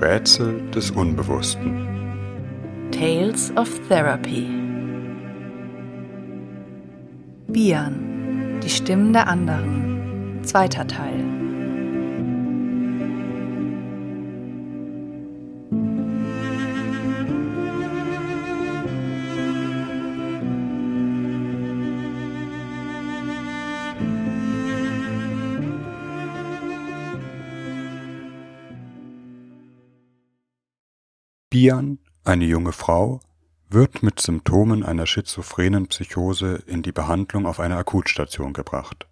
Rätsel des Unbewussten. Tales of Therapy. Bian, die Stimmen der anderen. Zweiter Teil. Bian, eine junge Frau, wird mit Symptomen einer schizophrenen Psychose in die Behandlung auf eine Akutstation gebracht.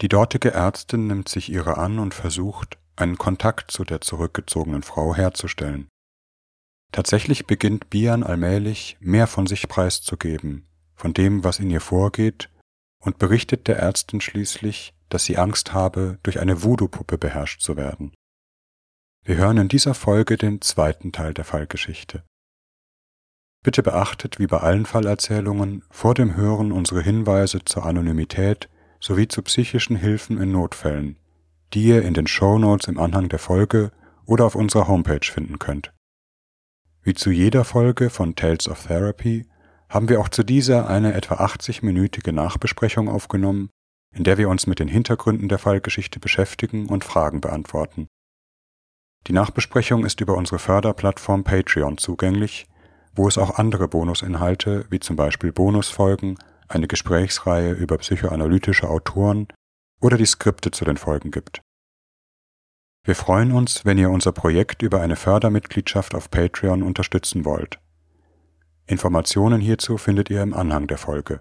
Die dortige Ärztin nimmt sich ihrer an und versucht, einen Kontakt zu der zurückgezogenen Frau herzustellen. Tatsächlich beginnt Bian allmählich mehr von sich preiszugeben, von dem, was in ihr vorgeht, und berichtet der Ärztin schließlich, dass sie Angst habe, durch eine Voodoo-Puppe beherrscht zu werden. Wir hören in dieser Folge den zweiten Teil der Fallgeschichte. Bitte beachtet, wie bei allen Fallerzählungen, vor dem Hören unsere Hinweise zur Anonymität sowie zu psychischen Hilfen in Notfällen, die ihr in den Show Notes im Anhang der Folge oder auf unserer Homepage finden könnt. Wie zu jeder Folge von Tales of Therapy haben wir auch zu dieser eine etwa 80-minütige Nachbesprechung aufgenommen, in der wir uns mit den Hintergründen der Fallgeschichte beschäftigen und Fragen beantworten. Die Nachbesprechung ist über unsere Förderplattform Patreon zugänglich, wo es auch andere Bonusinhalte wie zum Beispiel Bonusfolgen, eine Gesprächsreihe über psychoanalytische Autoren oder die Skripte zu den Folgen gibt. Wir freuen uns, wenn ihr unser Projekt über eine Fördermitgliedschaft auf Patreon unterstützen wollt. Informationen hierzu findet ihr im Anhang der Folge.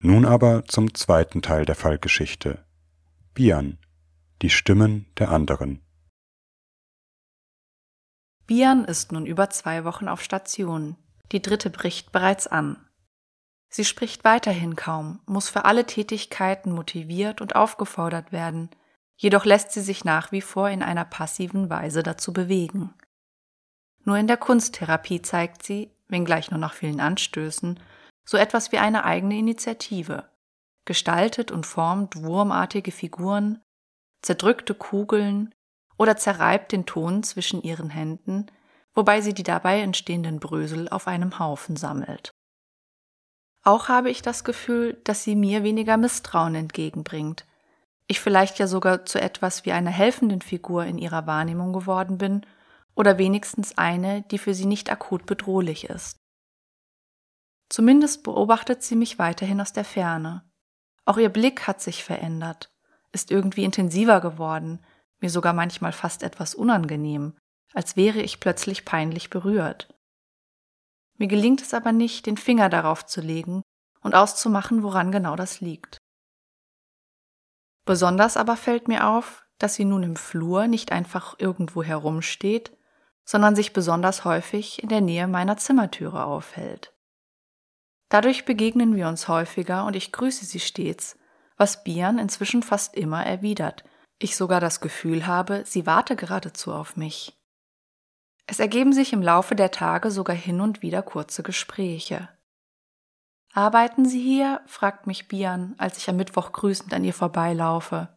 Nun aber zum zweiten Teil der Fallgeschichte. Bian, die Stimmen der anderen. Bian ist nun über zwei Wochen auf Station. Die dritte bricht bereits an. Sie spricht weiterhin kaum, muss für alle Tätigkeiten motiviert und aufgefordert werden, jedoch lässt sie sich nach wie vor in einer passiven Weise dazu bewegen. Nur in der Kunsttherapie zeigt sie, wenngleich nur nach vielen Anstößen, so etwas wie eine eigene Initiative, gestaltet und formt wurmartige Figuren, zerdrückte Kugeln, oder zerreibt den Ton zwischen ihren Händen, wobei sie die dabei entstehenden Brösel auf einem Haufen sammelt. Auch habe ich das Gefühl, dass sie mir weniger Misstrauen entgegenbringt, ich vielleicht ja sogar zu etwas wie einer helfenden Figur in ihrer Wahrnehmung geworden bin oder wenigstens eine, die für sie nicht akut bedrohlich ist. Zumindest beobachtet sie mich weiterhin aus der Ferne. Auch ihr Blick hat sich verändert, ist irgendwie intensiver geworden, mir sogar manchmal fast etwas unangenehm, als wäre ich plötzlich peinlich berührt. Mir gelingt es aber nicht, den Finger darauf zu legen und auszumachen, woran genau das liegt. Besonders aber fällt mir auf, dass sie nun im Flur nicht einfach irgendwo herumsteht, sondern sich besonders häufig in der Nähe meiner Zimmertüre aufhält. Dadurch begegnen wir uns häufiger und ich grüße sie stets, was Bian inzwischen fast immer erwidert, ich sogar das Gefühl habe, sie warte geradezu auf mich. Es ergeben sich im Laufe der Tage sogar hin und wieder kurze Gespräche. Arbeiten Sie hier? fragt mich Bian, als ich am Mittwoch grüßend an ihr vorbeilaufe.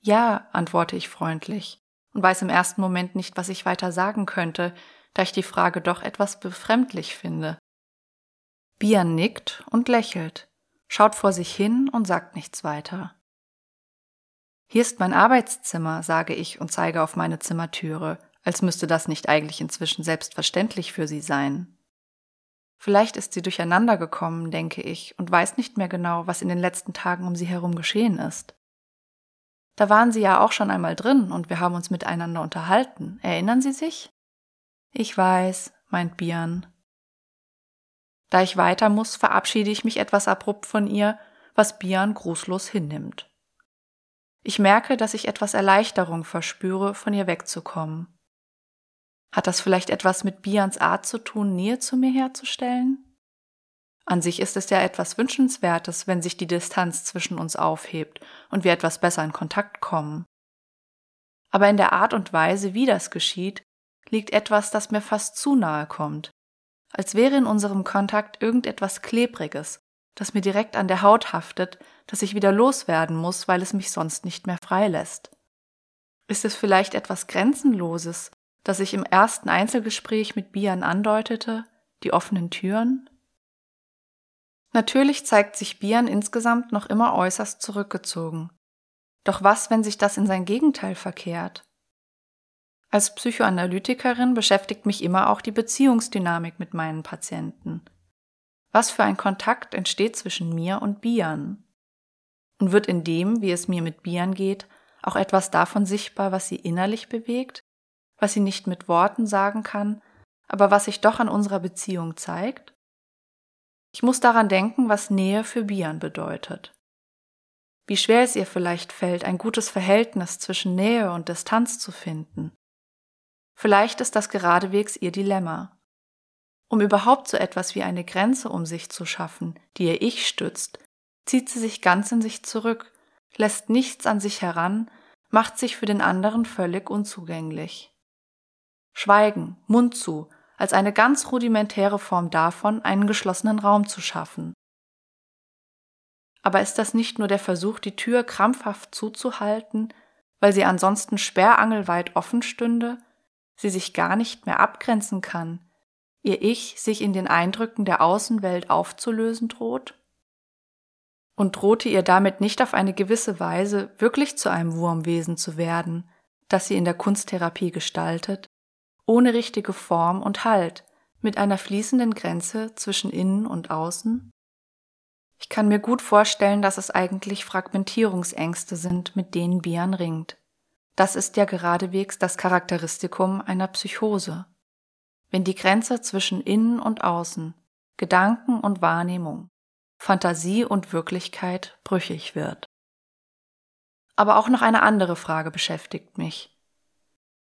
Ja, antworte ich freundlich und weiß im ersten Moment nicht, was ich weiter sagen könnte, da ich die Frage doch etwas befremdlich finde. Bian nickt und lächelt, schaut vor sich hin und sagt nichts weiter. Hier ist mein Arbeitszimmer, sage ich und zeige auf meine Zimmertüre, als müsste das nicht eigentlich inzwischen selbstverständlich für sie sein. Vielleicht ist sie durcheinander gekommen, denke ich, und weiß nicht mehr genau, was in den letzten Tagen um sie herum geschehen ist. Da waren Sie ja auch schon einmal drin und wir haben uns miteinander unterhalten. Erinnern Sie sich? Ich weiß, meint Bian. Da ich weiter muss, verabschiede ich mich etwas abrupt von ihr, was Bian grußlos hinnimmt. Ich merke, dass ich etwas Erleichterung verspüre, von ihr wegzukommen. Hat das vielleicht etwas mit Bians Art zu tun, Nähe zu mir herzustellen? An sich ist es ja etwas Wünschenswertes, wenn sich die Distanz zwischen uns aufhebt und wir etwas besser in Kontakt kommen. Aber in der Art und Weise, wie das geschieht, liegt etwas, das mir fast zu nahe kommt, als wäre in unserem Kontakt irgendetwas Klebriges, das mir direkt an der Haut haftet, das ich wieder loswerden muss, weil es mich sonst nicht mehr freilässt. Ist es vielleicht etwas Grenzenloses, das ich im ersten Einzelgespräch mit Bian andeutete, die offenen Türen? Natürlich zeigt sich Bian insgesamt noch immer äußerst zurückgezogen. Doch was, wenn sich das in sein Gegenteil verkehrt? Als Psychoanalytikerin beschäftigt mich immer auch die Beziehungsdynamik mit meinen Patienten. Was für ein Kontakt entsteht zwischen mir und Bian? Und wird in dem, wie es mir mit Bian geht, auch etwas davon sichtbar, was sie innerlich bewegt, was sie nicht mit Worten sagen kann, aber was sich doch an unserer Beziehung zeigt? Ich muss daran denken, was Nähe für Bian bedeutet. Wie schwer es ihr vielleicht fällt, ein gutes Verhältnis zwischen Nähe und Distanz zu finden. Vielleicht ist das geradewegs ihr Dilemma. Um überhaupt so etwas wie eine Grenze um sich zu schaffen, die ihr Ich stützt, zieht sie sich ganz in sich zurück, lässt nichts an sich heran, macht sich für den anderen völlig unzugänglich. Schweigen, Mund zu, als eine ganz rudimentäre Form davon, einen geschlossenen Raum zu schaffen. Aber ist das nicht nur der Versuch, die Tür krampfhaft zuzuhalten, weil sie ansonsten sperrangelweit offen stünde, sie sich gar nicht mehr abgrenzen kann, ihr Ich sich in den Eindrücken der Außenwelt aufzulösen droht? Und drohte ihr damit nicht auf eine gewisse Weise wirklich zu einem Wurmwesen zu werden, das sie in der Kunsttherapie gestaltet, ohne richtige Form und Halt, mit einer fließenden Grenze zwischen innen und außen? Ich kann mir gut vorstellen, dass es eigentlich Fragmentierungsängste sind, mit denen Bian ringt. Das ist ja geradewegs das Charakteristikum einer Psychose. Wenn die Grenze zwischen Innen und Außen, Gedanken und Wahrnehmung, Fantasie und Wirklichkeit brüchig wird. Aber auch noch eine andere Frage beschäftigt mich.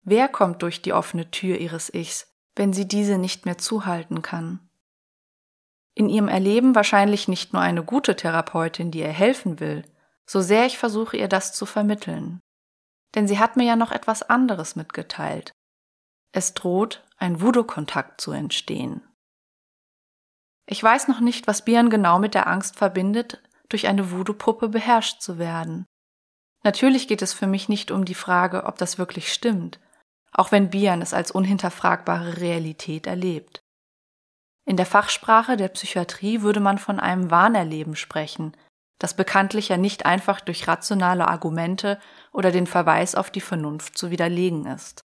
Wer kommt durch die offene Tür ihres Ichs, wenn sie diese nicht mehr zuhalten kann? In ihrem Erleben wahrscheinlich nicht nur eine gute Therapeutin, die ihr helfen will, so sehr ich versuche ihr das zu vermitteln. Denn sie hat mir ja noch etwas anderes mitgeteilt. Es droht, ein Voodoo-Kontakt zu entstehen. Ich weiß noch nicht, was Bian genau mit der Angst verbindet, durch eine Voodoo-Puppe beherrscht zu werden. Natürlich geht es für mich nicht um die Frage, ob das wirklich stimmt, auch wenn Bian es als unhinterfragbare Realität erlebt. In der Fachsprache der Psychiatrie würde man von einem Wahnerleben sprechen, das bekanntlich ja nicht einfach durch rationale Argumente oder den Verweis auf die Vernunft zu widerlegen ist.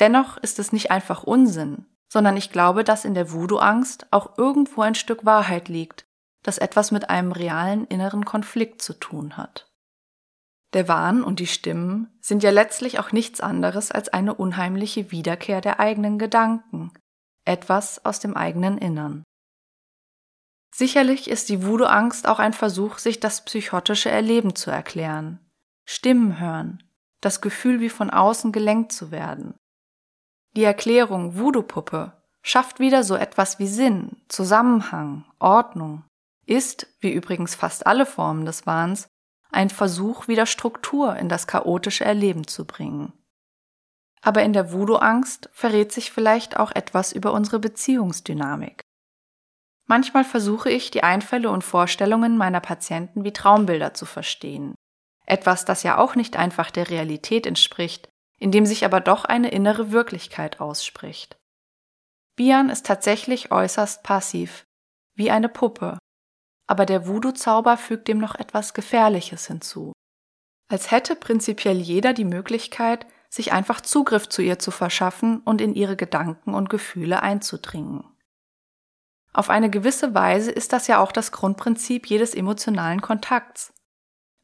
Dennoch ist es nicht einfach Unsinn, sondern ich glaube, dass in der Voodoo-Angst auch irgendwo ein Stück Wahrheit liegt, das etwas mit einem realen inneren Konflikt zu tun hat. Der Wahn und die Stimmen sind ja letztlich auch nichts anderes als eine unheimliche Wiederkehr der eigenen Gedanken, etwas aus dem eigenen Innern. Sicherlich ist die Voodoo-Angst auch ein Versuch, sich das psychotische Erleben zu erklären. Stimmen hören, das Gefühl, wie von außen gelenkt zu werden. Die Erklärung Voodoo-Puppe schafft wieder so etwas wie Sinn, Zusammenhang, Ordnung, ist, wie übrigens fast alle Formen des Wahns, ein Versuch, wieder Struktur in das chaotische Erleben zu bringen. Aber in der Voodoo-Angst verrät sich vielleicht auch etwas über unsere Beziehungsdynamik. Manchmal versuche ich, die Einfälle und Vorstellungen meiner Patienten wie Traumbilder zu verstehen. Etwas, das ja auch nicht einfach der Realität entspricht, in dem sich aber doch eine innere Wirklichkeit ausspricht. Bian ist tatsächlich äußerst passiv, wie eine Puppe, aber der Voodoo-Zauber fügt dem noch etwas Gefährliches hinzu. Als hätte prinzipiell jeder die Möglichkeit, sich einfach Zugriff zu ihr zu verschaffen und in ihre Gedanken und Gefühle einzudringen. Auf eine gewisse Weise ist das ja auch das Grundprinzip jedes emotionalen Kontakts.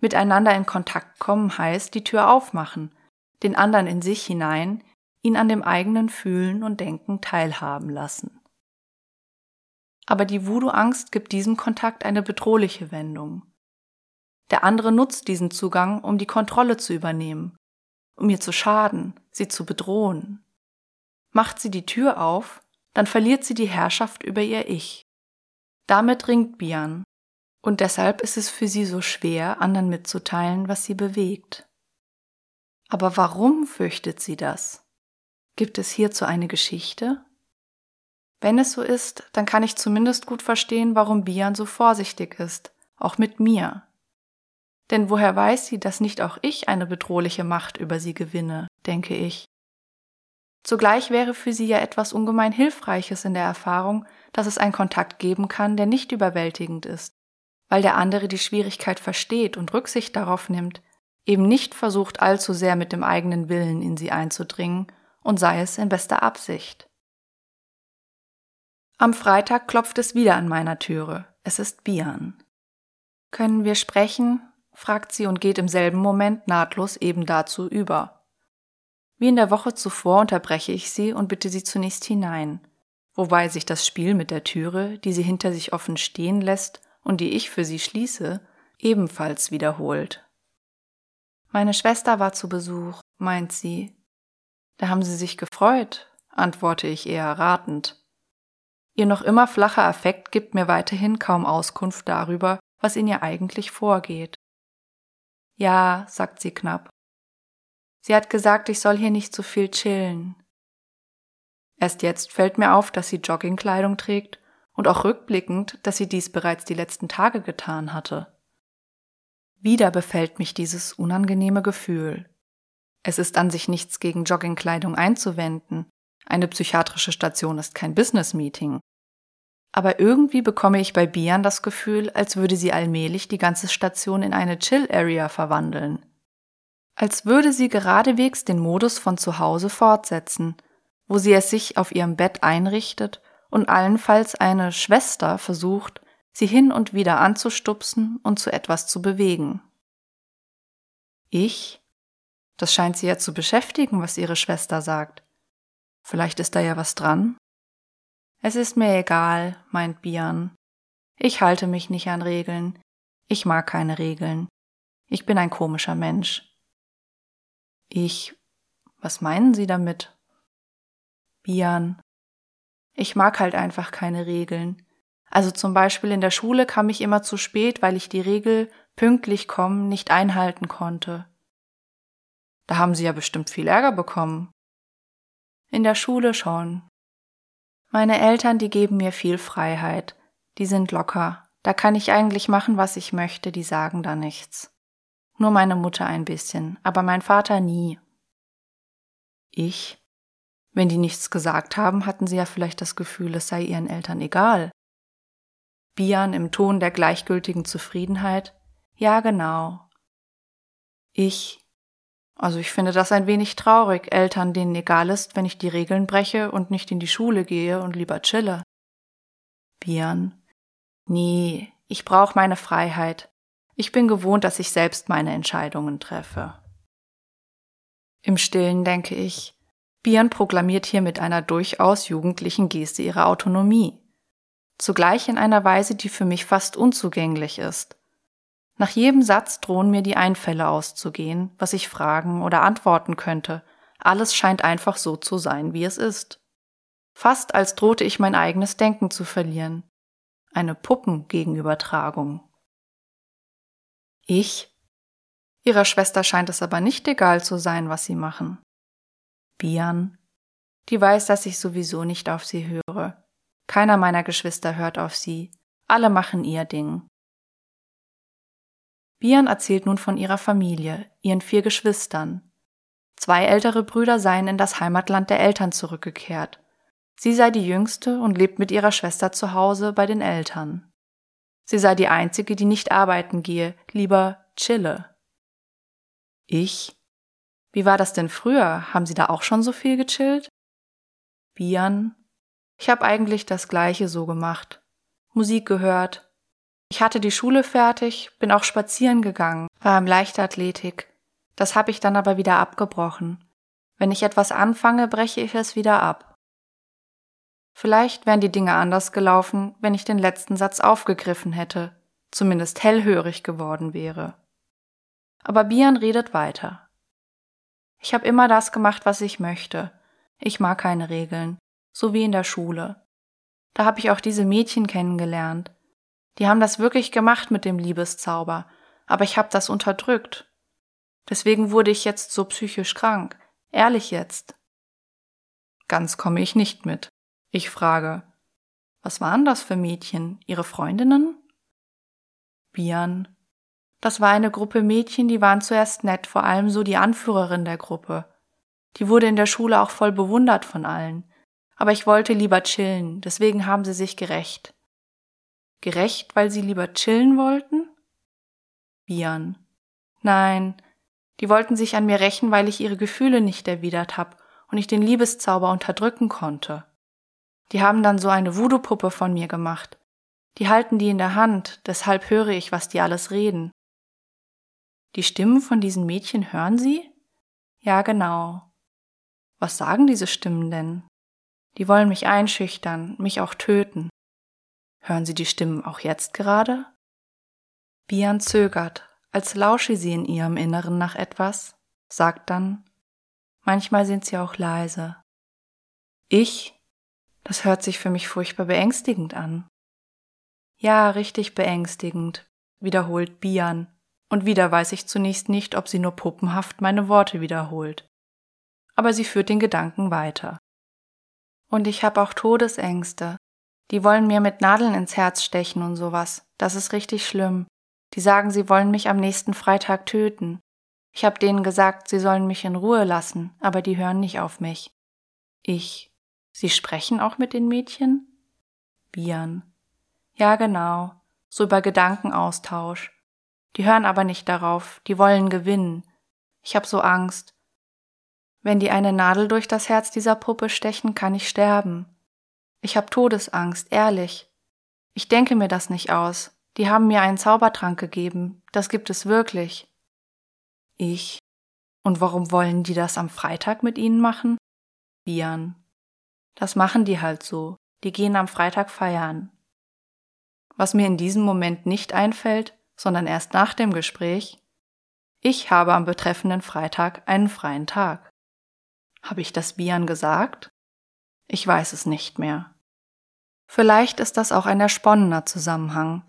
Miteinander in Kontakt kommen heißt die Tür aufmachen, den anderen in sich hinein, ihn an dem eigenen Fühlen und Denken teilhaben lassen. Aber die Voodoo-Angst gibt diesem Kontakt eine bedrohliche Wendung. Der andere nutzt diesen Zugang, um die Kontrolle zu übernehmen, um ihr zu schaden, sie zu bedrohen. Macht sie die Tür auf, dann verliert sie die Herrschaft über ihr Ich. Damit ringt Bian, und deshalb ist es für sie so schwer, anderen mitzuteilen, was sie bewegt. Aber warum fürchtet sie das? Gibt es hierzu eine Geschichte? Wenn es so ist, dann kann ich zumindest gut verstehen, warum Bian so vorsichtig ist, auch mit mir. Denn woher weiß sie, dass nicht auch ich eine bedrohliche Macht über sie gewinne, denke ich. Zugleich wäre für sie ja etwas ungemein Hilfreiches in der Erfahrung, dass es einen Kontakt geben kann, der nicht überwältigend ist, weil der andere die Schwierigkeit versteht und Rücksicht darauf nimmt, eben nicht versucht allzu sehr mit dem eigenen Willen in sie einzudringen und sei es in bester Absicht. Am Freitag klopft es wieder an meiner Türe. Es ist Bian. Können wir sprechen? fragt sie und geht im selben Moment nahtlos eben dazu über. Wie in der Woche zuvor unterbreche ich sie und bitte sie zunächst hinein, wobei sich das Spiel mit der Türe, die sie hinter sich offen stehen lässt und die ich für sie schließe, ebenfalls wiederholt. Meine Schwester war zu Besuch, meint sie. Da haben sie sich gefreut, antworte ich eher ratend. Ihr noch immer flacher Affekt gibt mir weiterhin kaum Auskunft darüber, was in ihr eigentlich vorgeht. Ja, sagt sie knapp. Sie hat gesagt, ich soll hier nicht so viel chillen. Erst jetzt fällt mir auf, dass sie Joggingkleidung trägt und auch rückblickend, dass sie dies bereits die letzten Tage getan hatte. Wieder befällt mich dieses unangenehme Gefühl. Es ist an sich nichts gegen Joggingkleidung einzuwenden. Eine psychiatrische Station ist kein Business-Meeting. Aber irgendwie bekomme ich bei Bian das Gefühl, als würde sie allmählich die ganze Station in eine Chill-Area verwandeln. Als würde sie geradewegs den Modus von zu Hause fortsetzen, wo sie es sich auf ihrem Bett einrichtet und allenfalls eine Schwester versucht, sie hin und wieder anzustupsen und zu etwas zu bewegen. Ich? Das scheint sie ja zu beschäftigen, was ihre Schwester sagt. Vielleicht ist da ja was dran? Es ist mir egal, meint Bian. Ich halte mich nicht an Regeln. Ich mag keine Regeln. Ich bin ein komischer Mensch. Ich. Was meinen Sie damit? Bian. Ich mag halt einfach keine Regeln. Also zum Beispiel in der Schule kam ich immer zu spät, weil ich die Regel pünktlich kommen nicht einhalten konnte. Da haben Sie ja bestimmt viel Ärger bekommen. In der Schule schon. Meine Eltern, die geben mir viel Freiheit. Die sind locker. Da kann ich eigentlich machen, was ich möchte, die sagen da nichts. Nur meine Mutter ein bisschen, aber mein Vater nie. Ich? Wenn die nichts gesagt haben, hatten sie ja vielleicht das Gefühl, es sei ihren Eltern egal. Bian im Ton der gleichgültigen Zufriedenheit. Ja, genau. Ich. Also ich finde das ein wenig traurig, Eltern, denen egal ist, wenn ich die Regeln breche und nicht in die Schule gehe und lieber chille. Bian. Nee, ich brauche meine Freiheit. Ich bin gewohnt, dass ich selbst meine Entscheidungen treffe. Im stillen denke ich, Bian proklamiert hier mit einer durchaus jugendlichen Geste ihre Autonomie zugleich in einer Weise, die für mich fast unzugänglich ist. Nach jedem Satz drohen mir die Einfälle auszugehen, was ich fragen oder antworten könnte. Alles scheint einfach so zu sein, wie es ist. Fast als drohte ich mein eigenes Denken zu verlieren. Eine Puppengegenübertragung. Ich? Ihrer Schwester scheint es aber nicht egal zu sein, was sie machen. Bian? Die weiß, dass ich sowieso nicht auf sie höre. Keiner meiner Geschwister hört auf sie. Alle machen ihr Ding. Bian erzählt nun von ihrer Familie, ihren vier Geschwistern. Zwei ältere Brüder seien in das Heimatland der Eltern zurückgekehrt. Sie sei die jüngste und lebt mit ihrer Schwester zu Hause bei den Eltern. Sie sei die einzige, die nicht arbeiten gehe, lieber chille. Ich? Wie war das denn früher? Haben Sie da auch schon so viel gechillt? Bian ich habe eigentlich das gleiche so gemacht. Musik gehört. Ich hatte die Schule fertig, bin auch spazieren gegangen, war im Leichtathletik. Das habe ich dann aber wieder abgebrochen. Wenn ich etwas anfange, breche ich es wieder ab. Vielleicht wären die Dinge anders gelaufen, wenn ich den letzten Satz aufgegriffen hätte, zumindest hellhörig geworden wäre. Aber Bian redet weiter. Ich habe immer das gemacht, was ich möchte. Ich mag keine Regeln so wie in der Schule. Da habe ich auch diese Mädchen kennengelernt. Die haben das wirklich gemacht mit dem Liebeszauber, aber ich habe das unterdrückt. Deswegen wurde ich jetzt so psychisch krank. Ehrlich jetzt. Ganz komme ich nicht mit. Ich frage, was waren das für Mädchen? Ihre Freundinnen? Bian. Das war eine Gruppe Mädchen, die waren zuerst nett, vor allem so die Anführerin der Gruppe. Die wurde in der Schule auch voll bewundert von allen. Aber ich wollte lieber chillen, deswegen haben sie sich gerecht. Gerecht, weil sie lieber chillen wollten? Bian. Nein, die wollten sich an mir rächen, weil ich ihre Gefühle nicht erwidert hab und ich den Liebeszauber unterdrücken konnte. Die haben dann so eine Voodoo-Puppe von mir gemacht. Die halten die in der Hand, deshalb höre ich, was die alles reden. Die Stimmen von diesen Mädchen hören Sie? Ja, genau. Was sagen diese Stimmen denn? Die wollen mich einschüchtern, mich auch töten. Hören Sie die Stimmen auch jetzt gerade? Bian zögert, als lausche sie in ihrem Inneren nach etwas, sagt dann, manchmal sind sie auch leise. Ich? Das hört sich für mich furchtbar beängstigend an. Ja, richtig beängstigend, wiederholt Bian, und wieder weiß ich zunächst nicht, ob sie nur puppenhaft meine Worte wiederholt. Aber sie führt den Gedanken weiter. Und ich habe auch Todesängste. Die wollen mir mit Nadeln ins Herz stechen und sowas. Das ist richtig schlimm. Die sagen, sie wollen mich am nächsten Freitag töten. Ich habe denen gesagt, sie sollen mich in Ruhe lassen, aber die hören nicht auf mich. Ich. Sie sprechen auch mit den Mädchen? Bian. Ja, genau. So über Gedankenaustausch. Die hören aber nicht darauf, die wollen gewinnen. Ich hab so Angst. Wenn die eine Nadel durch das Herz dieser Puppe stechen, kann ich sterben. Ich hab Todesangst, ehrlich. Ich denke mir das nicht aus. Die haben mir einen Zaubertrank gegeben. Das gibt es wirklich. Ich. Und warum wollen die das am Freitag mit ihnen machen? Bian. Das machen die halt so. Die gehen am Freitag feiern. Was mir in diesem Moment nicht einfällt, sondern erst nach dem Gespräch, ich habe am betreffenden Freitag einen freien Tag. Habe ich das Bian gesagt? Ich weiß es nicht mehr. Vielleicht ist das auch ein ersponnener Zusammenhang,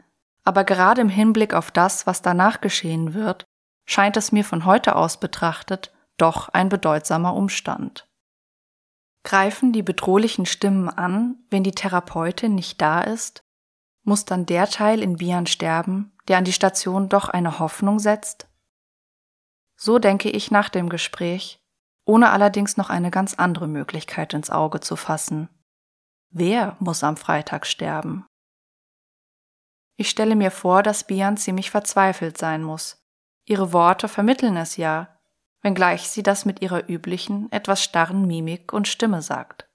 aber gerade im Hinblick auf das, was danach geschehen wird, scheint es mir von heute aus betrachtet doch ein bedeutsamer Umstand. Greifen die bedrohlichen Stimmen an, wenn die Therapeutin nicht da ist? Muss dann der Teil in Bian sterben, der an die Station doch eine Hoffnung setzt? So denke ich nach dem Gespräch, ohne allerdings noch eine ganz andere Möglichkeit ins Auge zu fassen. Wer muss am Freitag sterben? Ich stelle mir vor, dass Bian ziemlich verzweifelt sein muss. Ihre Worte vermitteln es ja, wenngleich sie das mit ihrer üblichen, etwas starren Mimik und Stimme sagt.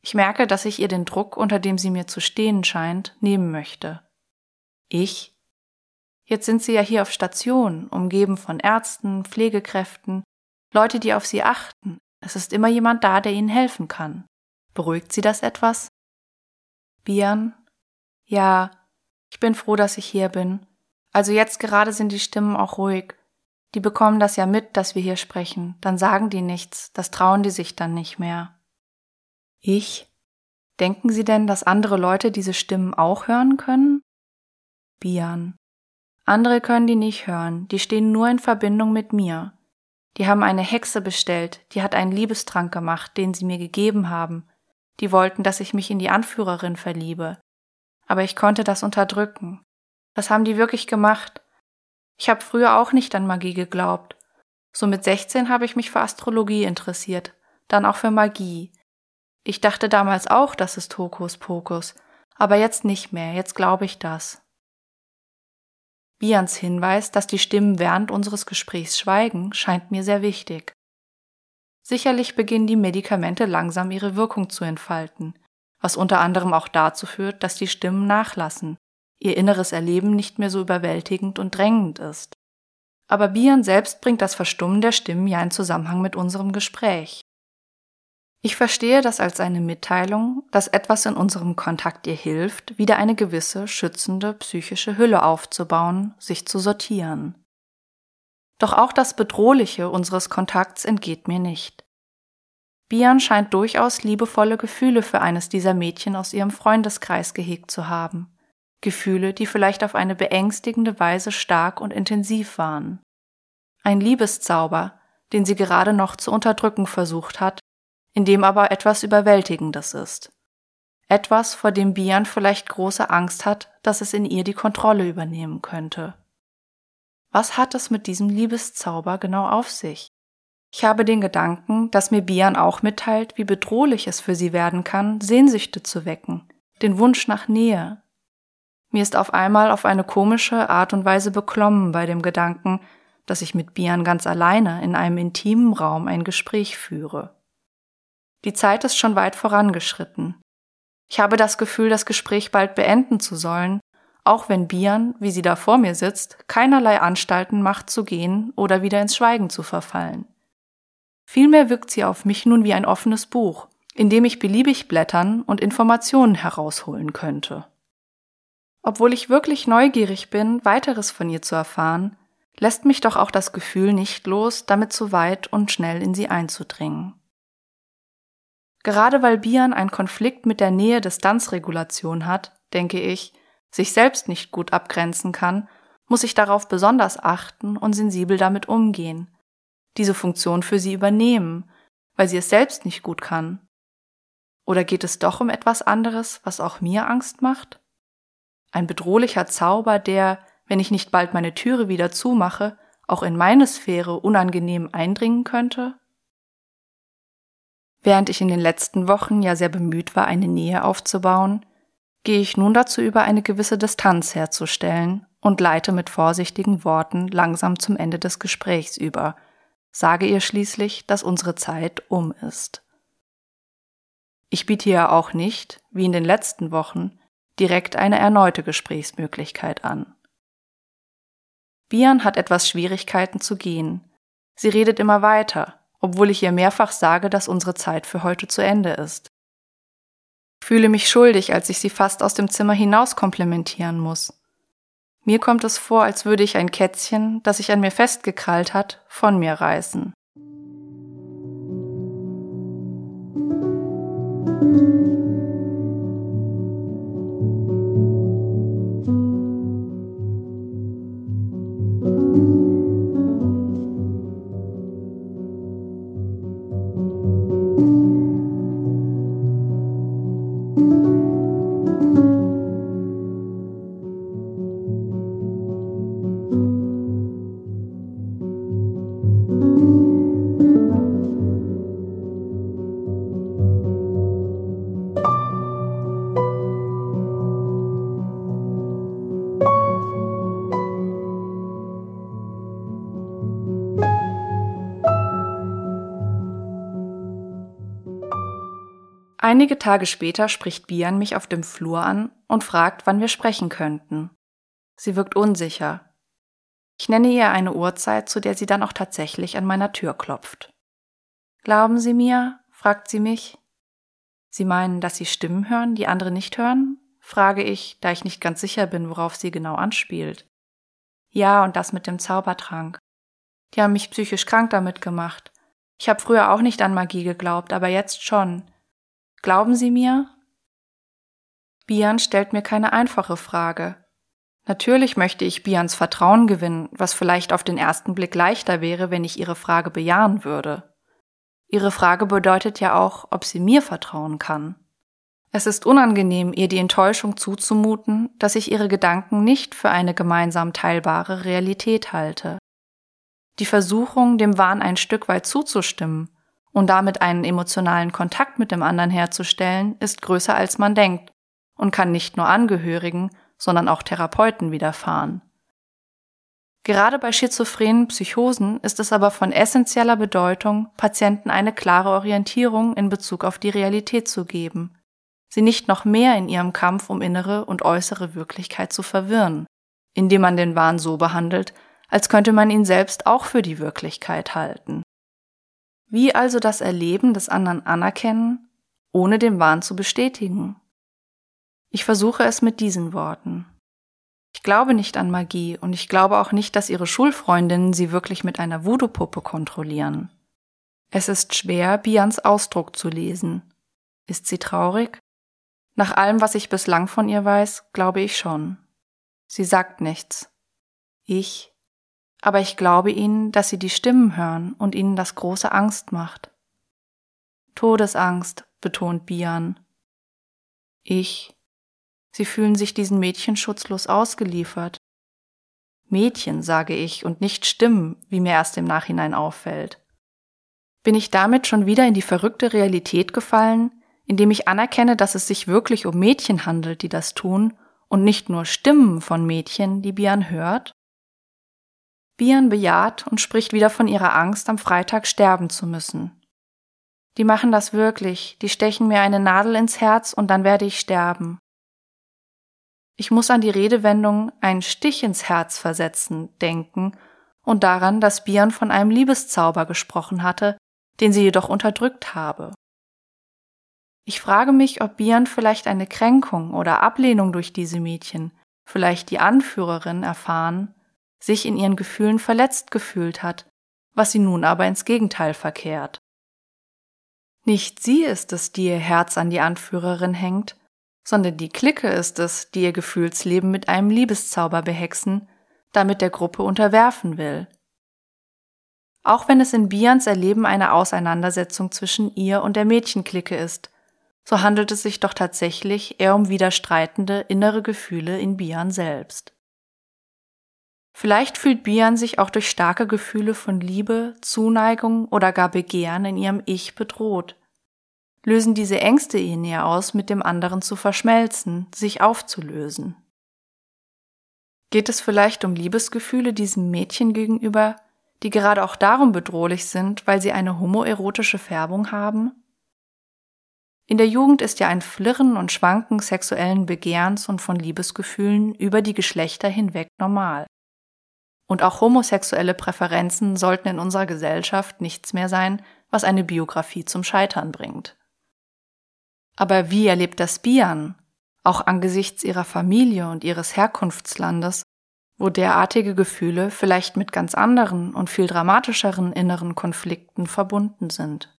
Ich merke, dass ich ihr den Druck, unter dem sie mir zu stehen scheint, nehmen möchte. Ich? Jetzt sind sie ja hier auf Station, umgeben von Ärzten, Pflegekräften, Leute, die auf sie achten. Es ist immer jemand da, der ihnen helfen kann. Beruhigt sie das etwas? Bian? Ja, ich bin froh, dass ich hier bin. Also jetzt gerade sind die Stimmen auch ruhig. Die bekommen das ja mit, dass wir hier sprechen. Dann sagen die nichts, das trauen die sich dann nicht mehr. Ich? Denken Sie denn, dass andere Leute diese Stimmen auch hören können? Bian. Andere können die nicht hören, die stehen nur in Verbindung mit mir. Die haben eine Hexe bestellt, die hat einen Liebestrank gemacht, den sie mir gegeben haben. Die wollten, dass ich mich in die Anführerin verliebe. Aber ich konnte das unterdrücken. Das haben die wirklich gemacht. Ich habe früher auch nicht an Magie geglaubt. So mit 16 habe ich mich für Astrologie interessiert, dann auch für Magie. Ich dachte damals auch, das ist Hokuspokus, aber jetzt nicht mehr, jetzt glaube ich das. Bians Hinweis, dass die Stimmen während unseres Gesprächs schweigen, scheint mir sehr wichtig. Sicherlich beginnen die Medikamente langsam ihre Wirkung zu entfalten, was unter anderem auch dazu führt, dass die Stimmen nachlassen, ihr inneres Erleben nicht mehr so überwältigend und drängend ist. Aber Bian selbst bringt das Verstummen der Stimmen ja in Zusammenhang mit unserem Gespräch. Ich verstehe das als eine Mitteilung, dass etwas in unserem Kontakt ihr hilft, wieder eine gewisse schützende psychische Hülle aufzubauen, sich zu sortieren. Doch auch das Bedrohliche unseres Kontakts entgeht mir nicht. Bian scheint durchaus liebevolle Gefühle für eines dieser Mädchen aus ihrem Freundeskreis gehegt zu haben. Gefühle, die vielleicht auf eine beängstigende Weise stark und intensiv waren. Ein Liebeszauber, den sie gerade noch zu unterdrücken versucht hat, in dem aber etwas Überwältigendes ist. Etwas, vor dem Bian vielleicht große Angst hat, dass es in ihr die Kontrolle übernehmen könnte. Was hat es mit diesem Liebeszauber genau auf sich? Ich habe den Gedanken, dass mir Bian auch mitteilt, wie bedrohlich es für sie werden kann, Sehnsüchte zu wecken, den Wunsch nach Nähe. Mir ist auf einmal auf eine komische Art und Weise beklommen bei dem Gedanken, dass ich mit Bian ganz alleine in einem intimen Raum ein Gespräch führe. Die Zeit ist schon weit vorangeschritten. Ich habe das Gefühl, das Gespräch bald beenden zu sollen, auch wenn Bian, wie sie da vor mir sitzt, keinerlei Anstalten macht zu gehen oder wieder ins Schweigen zu verfallen. Vielmehr wirkt sie auf mich nun wie ein offenes Buch, in dem ich beliebig blättern und Informationen herausholen könnte. Obwohl ich wirklich neugierig bin, weiteres von ihr zu erfahren, lässt mich doch auch das Gefühl nicht los, damit zu weit und schnell in sie einzudringen. Gerade weil Bian einen Konflikt mit der Nähe-Distanzregulation hat, denke ich, sich selbst nicht gut abgrenzen kann, muss ich darauf besonders achten und sensibel damit umgehen, diese Funktion für sie übernehmen, weil sie es selbst nicht gut kann. Oder geht es doch um etwas anderes, was auch mir Angst macht? Ein bedrohlicher Zauber, der, wenn ich nicht bald meine Türe wieder zumache, auch in meine Sphäre unangenehm eindringen könnte? Während ich in den letzten Wochen ja sehr bemüht war, eine Nähe aufzubauen, gehe ich nun dazu über, eine gewisse Distanz herzustellen und leite mit vorsichtigen Worten langsam zum Ende des Gesprächs über, sage ihr schließlich, dass unsere Zeit um ist. Ich biete ihr auch nicht, wie in den letzten Wochen, direkt eine erneute Gesprächsmöglichkeit an. Bian hat etwas Schwierigkeiten zu gehen. Sie redet immer weiter, obwohl ich ihr mehrfach sage, dass unsere Zeit für heute zu Ende ist. Fühle mich schuldig, als ich sie fast aus dem Zimmer hinaus komplimentieren muss. Mir kommt es vor, als würde ich ein Kätzchen, das sich an mir festgekrallt hat, von mir reißen. Einige Tage später spricht Bian mich auf dem Flur an und fragt, wann wir sprechen könnten. Sie wirkt unsicher. Ich nenne ihr eine Uhrzeit, zu der sie dann auch tatsächlich an meiner Tür klopft. Glauben Sie mir? fragt sie mich. Sie meinen, dass Sie Stimmen hören, die andere nicht hören? frage ich, da ich nicht ganz sicher bin, worauf sie genau anspielt. Ja, und das mit dem Zaubertrank. Die haben mich psychisch krank damit gemacht. Ich habe früher auch nicht an Magie geglaubt, aber jetzt schon. Glauben Sie mir? Bian stellt mir keine einfache Frage. Natürlich möchte ich Bians Vertrauen gewinnen, was vielleicht auf den ersten Blick leichter wäre, wenn ich ihre Frage bejahen würde. Ihre Frage bedeutet ja auch, ob sie mir vertrauen kann. Es ist unangenehm, ihr die Enttäuschung zuzumuten, dass ich ihre Gedanken nicht für eine gemeinsam teilbare Realität halte. Die Versuchung, dem Wahn ein Stück weit zuzustimmen und damit einen emotionalen Kontakt mit dem anderen herzustellen, ist größer als man denkt und kann nicht nur Angehörigen, sondern auch Therapeuten widerfahren. Gerade bei schizophrenen Psychosen ist es aber von essentieller Bedeutung, Patienten eine klare Orientierung in Bezug auf die Realität zu geben, sie nicht noch mehr in ihrem Kampf um innere und äußere Wirklichkeit zu verwirren, indem man den Wahn so behandelt, als könnte man ihn selbst auch für die Wirklichkeit halten. Wie also das Erleben des anderen anerkennen, ohne den Wahn zu bestätigen? Ich versuche es mit diesen Worten. Ich glaube nicht an Magie und ich glaube auch nicht, dass ihre Schulfreundinnen sie wirklich mit einer Voodoo-Puppe kontrollieren. Es ist schwer, Bians Ausdruck zu lesen. Ist sie traurig? Nach allem, was ich bislang von ihr weiß, glaube ich schon. Sie sagt nichts. Ich aber ich glaube ihnen, dass sie die Stimmen hören und ihnen das große Angst macht. Todesangst, betont Bian. Ich. Sie fühlen sich diesen Mädchen schutzlos ausgeliefert. Mädchen, sage ich, und nicht Stimmen, wie mir erst im Nachhinein auffällt. Bin ich damit schon wieder in die verrückte Realität gefallen, indem ich anerkenne, dass es sich wirklich um Mädchen handelt, die das tun, und nicht nur Stimmen von Mädchen, die Bian hört? Bian bejaht und spricht wieder von ihrer Angst, am Freitag sterben zu müssen. Die machen das wirklich, die stechen mir eine Nadel ins Herz und dann werde ich sterben. Ich muss an die Redewendung ein Stich ins Herz versetzen denken und daran, dass Bian von einem Liebeszauber gesprochen hatte, den sie jedoch unterdrückt habe. Ich frage mich, ob Bian vielleicht eine Kränkung oder Ablehnung durch diese Mädchen, vielleicht die Anführerin, erfahren, sich in ihren Gefühlen verletzt gefühlt hat, was sie nun aber ins Gegenteil verkehrt. Nicht sie ist es, die ihr Herz an die Anführerin hängt, sondern die Clique ist es, die ihr Gefühlsleben mit einem Liebeszauber behexen, damit der Gruppe unterwerfen will. Auch wenn es in Bians Erleben eine Auseinandersetzung zwischen ihr und der Mädchenklicke ist, so handelt es sich doch tatsächlich eher um widerstreitende innere Gefühle in Bian selbst. Vielleicht fühlt Bian sich auch durch starke Gefühle von Liebe, Zuneigung oder gar Begehren in ihrem Ich bedroht. Lösen diese Ängste ihn eher aus, mit dem anderen zu verschmelzen, sich aufzulösen. Geht es vielleicht um Liebesgefühle diesem Mädchen gegenüber, die gerade auch darum bedrohlich sind, weil sie eine homoerotische Färbung haben? In der Jugend ist ja ein Flirren und Schwanken sexuellen Begehrens und von Liebesgefühlen über die Geschlechter hinweg normal. Und auch homosexuelle Präferenzen sollten in unserer Gesellschaft nichts mehr sein, was eine Biografie zum Scheitern bringt. Aber wie erlebt das Bian, auch angesichts ihrer Familie und ihres Herkunftslandes, wo derartige Gefühle vielleicht mit ganz anderen und viel dramatischeren inneren Konflikten verbunden sind.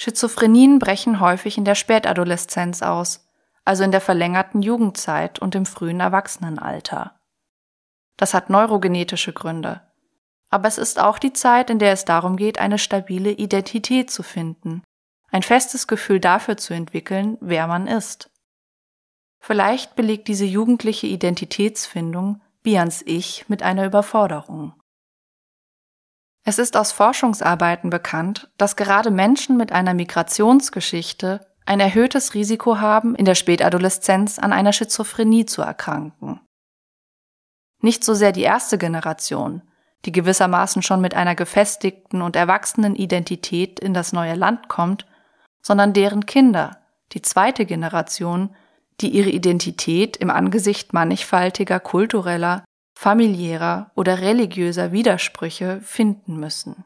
Schizophrenien brechen häufig in der Spätadoleszenz aus, also in der verlängerten Jugendzeit und im frühen Erwachsenenalter. Das hat neurogenetische Gründe. Aber es ist auch die Zeit, in der es darum geht, eine stabile Identität zu finden, ein festes Gefühl dafür zu entwickeln, wer man ist. Vielleicht belegt diese jugendliche Identitätsfindung Bians Ich mit einer Überforderung. Es ist aus Forschungsarbeiten bekannt, dass gerade Menschen mit einer Migrationsgeschichte ein erhöhtes Risiko haben, in der Spätadoleszenz an einer Schizophrenie zu erkranken. Nicht so sehr die erste Generation, die gewissermaßen schon mit einer gefestigten und erwachsenen Identität in das neue Land kommt, sondern deren Kinder, die zweite Generation, die ihre Identität im Angesicht mannigfaltiger kultureller, familiärer oder religiöser Widersprüche finden müssen.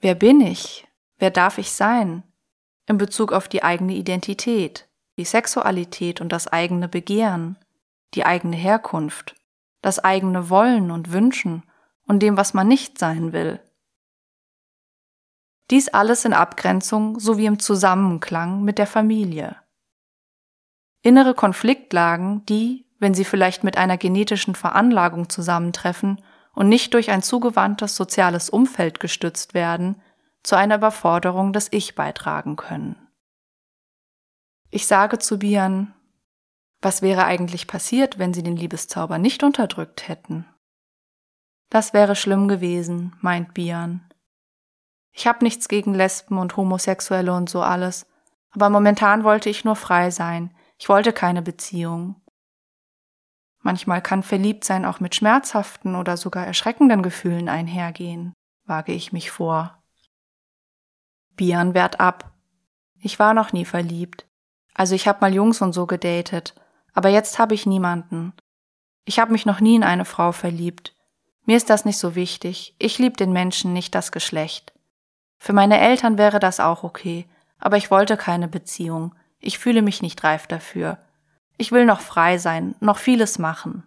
Wer bin ich? Wer darf ich sein? In Bezug auf die eigene Identität, die Sexualität und das eigene Begehren, die eigene Herkunft, das eigene Wollen und Wünschen und dem, was man nicht sein will. Dies alles in Abgrenzung sowie im Zusammenklang mit der Familie. Innere Konfliktlagen, die, wenn sie vielleicht mit einer genetischen Veranlagung zusammentreffen und nicht durch ein zugewandtes soziales Umfeld gestützt werden, zu einer Überforderung des Ich beitragen können. Ich sage zu Bian, was wäre eigentlich passiert, wenn sie den Liebeszauber nicht unterdrückt hätten? Das wäre schlimm gewesen, meint Bian. Ich habe nichts gegen Lesben und Homosexuelle und so alles, aber momentan wollte ich nur frei sein, ich wollte keine Beziehung. Manchmal kann Verliebtsein auch mit schmerzhaften oder sogar erschreckenden Gefühlen einhergehen, wage ich mich vor. Bian wehrt ab. Ich war noch nie verliebt. Also ich habe mal Jungs und so gedatet, aber jetzt habe ich niemanden. Ich habe mich noch nie in eine Frau verliebt. Mir ist das nicht so wichtig. Ich lieb den Menschen, nicht das Geschlecht. Für meine Eltern wäre das auch okay, aber ich wollte keine Beziehung. Ich fühle mich nicht reif dafür. Ich will noch frei sein, noch vieles machen.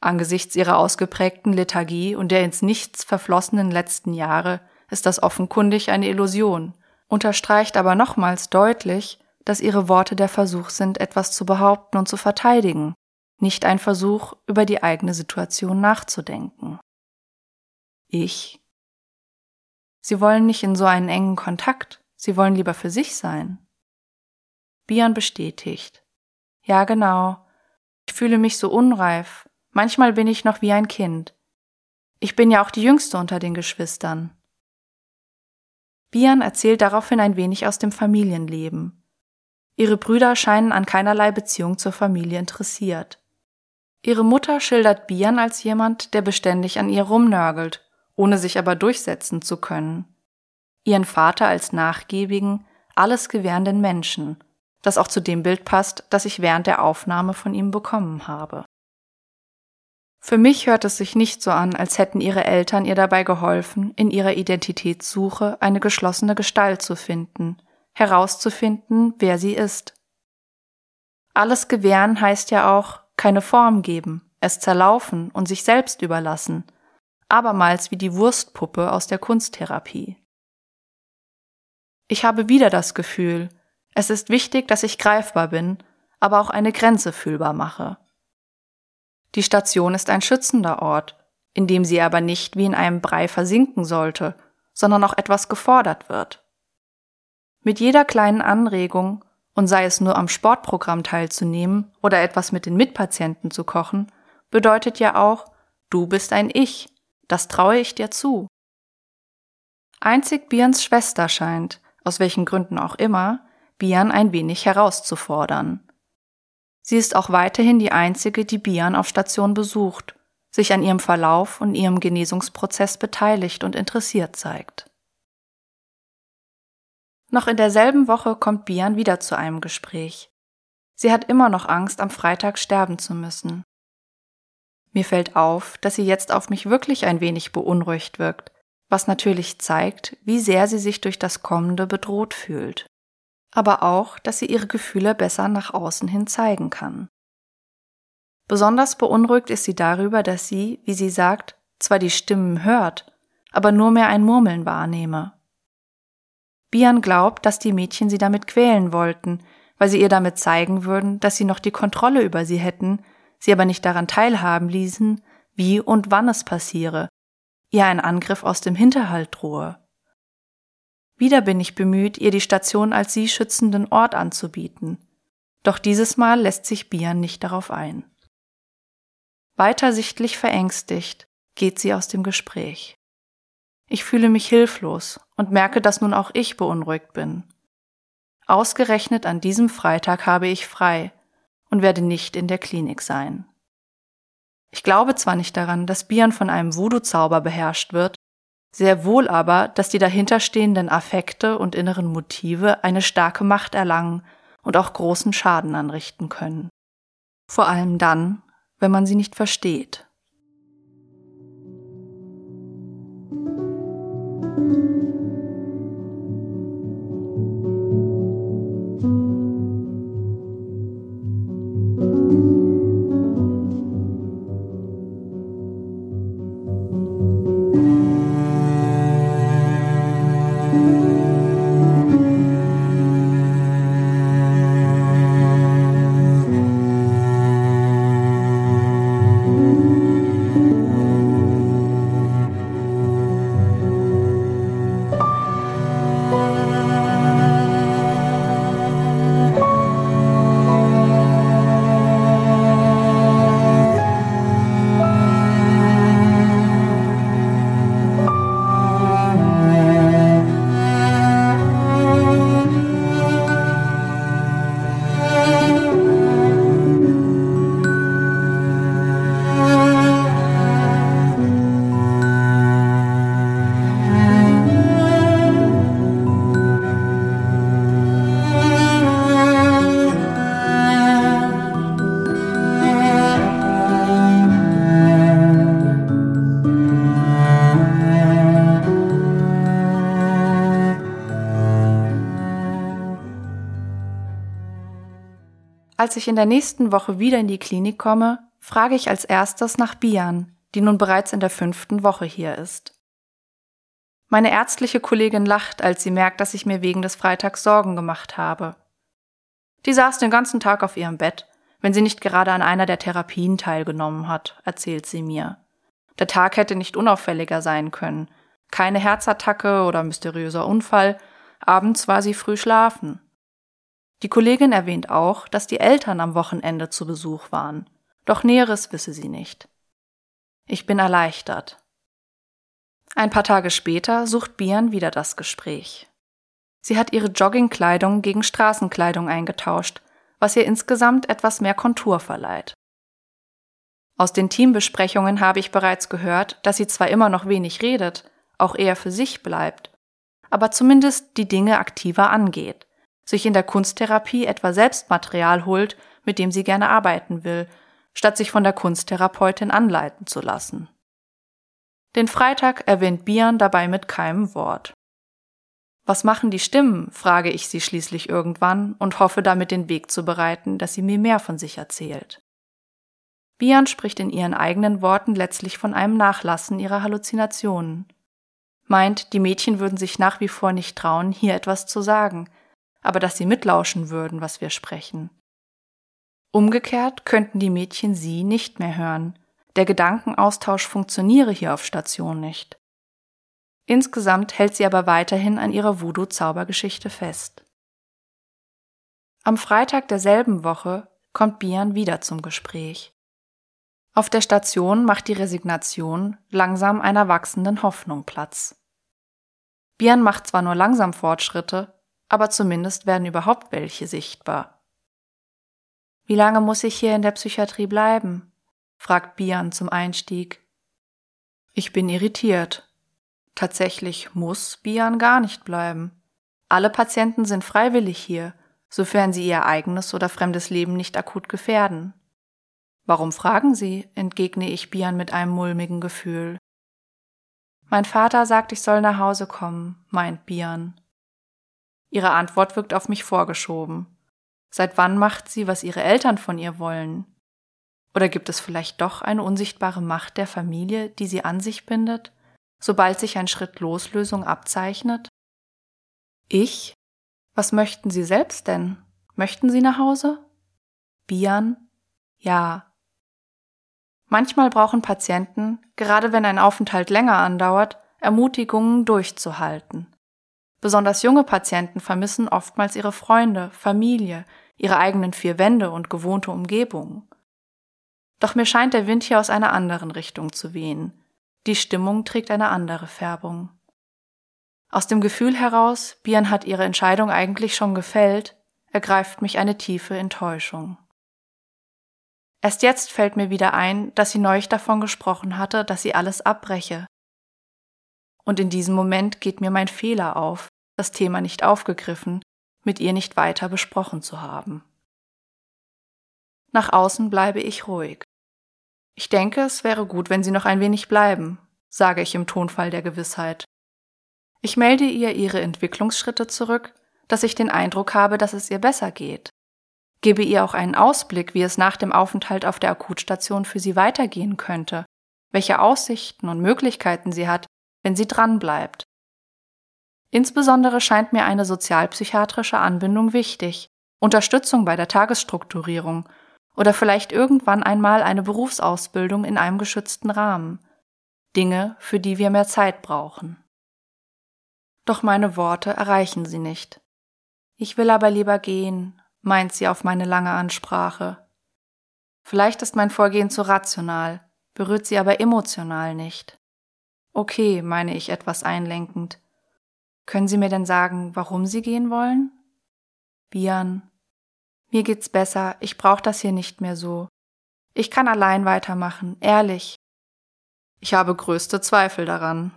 Angesichts ihrer ausgeprägten Lethargie und der ins Nichts verflossenen letzten Jahre ist das offenkundig eine Illusion, unterstreicht aber nochmals deutlich, dass ihre Worte der Versuch sind, etwas zu behaupten und zu verteidigen, nicht ein Versuch, über die eigene Situation nachzudenken. Ich? Sie wollen nicht in so einen engen Kontakt, Sie wollen lieber für sich sein. Bian bestätigt. Ja, genau. Ich fühle mich so unreif. Manchmal bin ich noch wie ein Kind. Ich bin ja auch die jüngste unter den Geschwistern. Bian erzählt daraufhin ein wenig aus dem Familienleben. Ihre Brüder scheinen an keinerlei Beziehung zur Familie interessiert. Ihre Mutter schildert Bian als jemand, der beständig an ihr rumnörgelt, ohne sich aber durchsetzen zu können. Ihren Vater als nachgiebigen, alles gewährenden Menschen, das auch zu dem Bild passt, das ich während der Aufnahme von ihm bekommen habe. Für mich hört es sich nicht so an, als hätten ihre Eltern ihr dabei geholfen, in ihrer Identitätssuche eine geschlossene Gestalt zu finden, herauszufinden, wer sie ist. Alles gewähren heißt ja auch keine Form geben, es zerlaufen und sich selbst überlassen, abermals wie die Wurstpuppe aus der Kunsttherapie. Ich habe wieder das Gefühl, es ist wichtig, dass ich greifbar bin, aber auch eine Grenze fühlbar mache. Die Station ist ein schützender Ort, in dem sie aber nicht wie in einem Brei versinken sollte, sondern auch etwas gefordert wird. Mit jeder kleinen Anregung, und sei es nur am Sportprogramm teilzunehmen oder etwas mit den Mitpatienten zu kochen, bedeutet ja auch, du bist ein Ich, das traue ich dir zu. Einzig Bierns Schwester scheint, aus welchen Gründen auch immer, Bian ein wenig herauszufordern. Sie ist auch weiterhin die einzige, die Bian auf Station besucht, sich an ihrem Verlauf und ihrem Genesungsprozess beteiligt und interessiert zeigt. Noch in derselben Woche kommt Bian wieder zu einem Gespräch. Sie hat immer noch Angst, am Freitag sterben zu müssen. Mir fällt auf, dass sie jetzt auf mich wirklich ein wenig beunruhigt wirkt, was natürlich zeigt, wie sehr sie sich durch das Kommende bedroht fühlt aber auch, dass sie ihre Gefühle besser nach außen hin zeigen kann. Besonders beunruhigt ist sie darüber, dass sie, wie sie sagt, zwar die Stimmen hört, aber nur mehr ein Murmeln wahrnehme. Bian glaubt, dass die Mädchen sie damit quälen wollten, weil sie ihr damit zeigen würden, dass sie noch die Kontrolle über sie hätten, sie aber nicht daran teilhaben ließen, wie und wann es passiere, ihr ein Angriff aus dem Hinterhalt drohe. Wieder bin ich bemüht, ihr die Station als sie schützenden Ort anzubieten. Doch dieses Mal lässt sich Bian nicht darauf ein. Weiter sichtlich verängstigt geht sie aus dem Gespräch. Ich fühle mich hilflos und merke, dass nun auch ich beunruhigt bin. Ausgerechnet an diesem Freitag habe ich frei und werde nicht in der Klinik sein. Ich glaube zwar nicht daran, dass Bian von einem Voodoo-Zauber beherrscht wird, sehr wohl aber, dass die dahinterstehenden Affekte und inneren Motive eine starke Macht erlangen und auch großen Schaden anrichten können. Vor allem dann, wenn man sie nicht versteht. Als ich in der nächsten Woche wieder in die Klinik komme, frage ich als erstes nach Bian, die nun bereits in der fünften Woche hier ist. Meine ärztliche Kollegin lacht, als sie merkt, dass ich mir wegen des Freitags Sorgen gemacht habe. Die saß den ganzen Tag auf ihrem Bett, wenn sie nicht gerade an einer der Therapien teilgenommen hat, erzählt sie mir. Der Tag hätte nicht unauffälliger sein können. Keine Herzattacke oder mysteriöser Unfall. Abends war sie früh schlafen. Die Kollegin erwähnt auch, dass die Eltern am Wochenende zu Besuch waren. doch Näheres wisse sie nicht. Ich bin erleichtert. Ein paar Tage später sucht Bian wieder das Gespräch. Sie hat ihre Joggingkleidung gegen Straßenkleidung eingetauscht, was ihr insgesamt etwas mehr Kontur verleiht. Aus den Teambesprechungen habe ich bereits gehört, dass sie zwar immer noch wenig redet, auch eher für sich bleibt, aber zumindest die Dinge aktiver angeht, sich in der Kunsttherapie etwa selbst Material holt, mit dem sie gerne arbeiten will, statt sich von der Kunsttherapeutin anleiten zu lassen. Den Freitag erwähnt Bian dabei mit keinem Wort. Was machen die Stimmen? frage ich sie schließlich irgendwann und hoffe damit den Weg zu bereiten, dass sie mir mehr von sich erzählt. Bian spricht in ihren eigenen Worten letztlich von einem Nachlassen ihrer Halluzinationen. Meint, die Mädchen würden sich nach wie vor nicht trauen, hier etwas zu sagen, aber dass sie mitlauschen würden, was wir sprechen. Umgekehrt könnten die Mädchen sie nicht mehr hören. Der Gedankenaustausch funktioniere hier auf Station nicht. Insgesamt hält sie aber weiterhin an ihrer Voodoo-Zaubergeschichte fest. Am Freitag derselben Woche kommt Bian wieder zum Gespräch. Auf der Station macht die Resignation langsam einer wachsenden Hoffnung Platz. Bian macht zwar nur langsam Fortschritte, aber zumindest werden überhaupt welche sichtbar. Wie lange muss ich hier in der Psychiatrie bleiben? fragt Bian zum Einstieg. Ich bin irritiert, Tatsächlich muss Bian gar nicht bleiben. Alle Patienten sind freiwillig hier, sofern sie ihr eigenes oder fremdes Leben nicht akut gefährden. Warum fragen Sie? entgegne ich Bian mit einem mulmigen Gefühl. Mein Vater sagt, ich soll nach Hause kommen, meint Bian. Ihre Antwort wirkt auf mich vorgeschoben. Seit wann macht sie, was ihre Eltern von ihr wollen? Oder gibt es vielleicht doch eine unsichtbare Macht der Familie, die sie an sich bindet? sobald sich ein Schritt Loslösung abzeichnet? Ich? Was möchten Sie selbst denn? Möchten Sie nach Hause? Bian? Ja. Manchmal brauchen Patienten, gerade wenn ein Aufenthalt länger andauert, Ermutigungen durchzuhalten. Besonders junge Patienten vermissen oftmals ihre Freunde, Familie, ihre eigenen vier Wände und gewohnte Umgebung. Doch mir scheint der Wind hier aus einer anderen Richtung zu wehen. Die Stimmung trägt eine andere Färbung. Aus dem Gefühl heraus, Bian hat ihre Entscheidung eigentlich schon gefällt, ergreift mich eine tiefe Enttäuschung. Erst jetzt fällt mir wieder ein, dass sie neulich davon gesprochen hatte, dass sie alles abbreche. Und in diesem Moment geht mir mein Fehler auf, das Thema nicht aufgegriffen, mit ihr nicht weiter besprochen zu haben. Nach außen bleibe ich ruhig. Ich denke, es wäre gut, wenn Sie noch ein wenig bleiben, sage ich im Tonfall der Gewissheit. Ich melde ihr ihre Entwicklungsschritte zurück, dass ich den Eindruck habe, dass es ihr besser geht. Gebe ihr auch einen Ausblick, wie es nach dem Aufenthalt auf der Akutstation für sie weitergehen könnte, welche Aussichten und Möglichkeiten sie hat, wenn sie dranbleibt. Insbesondere scheint mir eine sozialpsychiatrische Anbindung wichtig, Unterstützung bei der Tagesstrukturierung oder vielleicht irgendwann einmal eine Berufsausbildung in einem geschützten Rahmen. Dinge, für die wir mehr Zeit brauchen. Doch meine Worte erreichen sie nicht. Ich will aber lieber gehen, meint sie auf meine lange Ansprache. Vielleicht ist mein Vorgehen zu rational, berührt sie aber emotional nicht. Okay, meine ich etwas einlenkend. Können Sie mir denn sagen, warum Sie gehen wollen? Bian, mir geht's besser, ich brauch das hier nicht mehr so. Ich kann allein weitermachen, ehrlich. Ich habe größte Zweifel daran.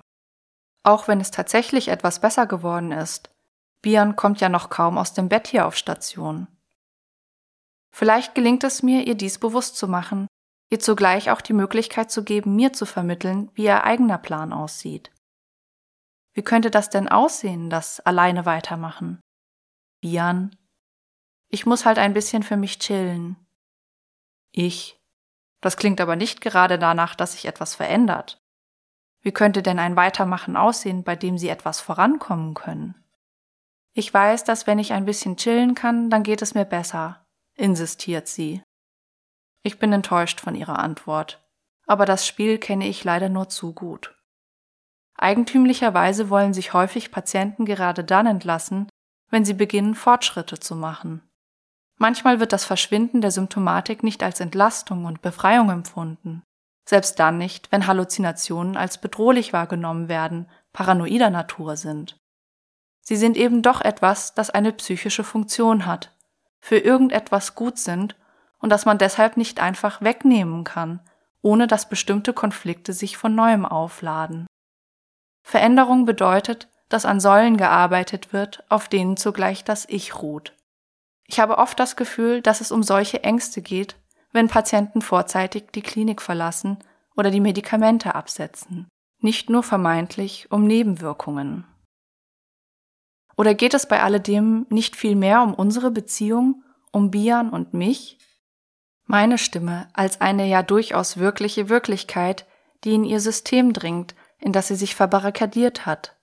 Auch wenn es tatsächlich etwas besser geworden ist. Bian kommt ja noch kaum aus dem Bett hier auf Station. Vielleicht gelingt es mir, ihr dies bewusst zu machen, ihr zugleich auch die Möglichkeit zu geben, mir zu vermitteln, wie ihr eigener Plan aussieht. Wie könnte das denn aussehen, das alleine weitermachen? Bian ich muss halt ein bisschen für mich chillen. Ich. Das klingt aber nicht gerade danach, dass sich etwas verändert. Wie könnte denn ein Weitermachen aussehen, bei dem Sie etwas vorankommen können? Ich weiß, dass wenn ich ein bisschen chillen kann, dann geht es mir besser, insistiert sie. Ich bin enttäuscht von ihrer Antwort, aber das Spiel kenne ich leider nur zu gut. Eigentümlicherweise wollen sich häufig Patienten gerade dann entlassen, wenn sie beginnen, Fortschritte zu machen. Manchmal wird das Verschwinden der Symptomatik nicht als Entlastung und Befreiung empfunden. Selbst dann nicht, wenn Halluzinationen als bedrohlich wahrgenommen werden, paranoider Natur sind. Sie sind eben doch etwas, das eine psychische Funktion hat, für irgendetwas gut sind und das man deshalb nicht einfach wegnehmen kann, ohne dass bestimmte Konflikte sich von neuem aufladen. Veränderung bedeutet, dass an Säulen gearbeitet wird, auf denen zugleich das Ich ruht. Ich habe oft das Gefühl, dass es um solche Ängste geht, wenn Patienten vorzeitig die Klinik verlassen oder die Medikamente absetzen, nicht nur vermeintlich um Nebenwirkungen. Oder geht es bei alledem nicht viel mehr um unsere Beziehung, um Bian und mich? Meine Stimme als eine ja durchaus wirkliche Wirklichkeit, die in ihr System dringt, in das sie sich verbarrikadiert hat.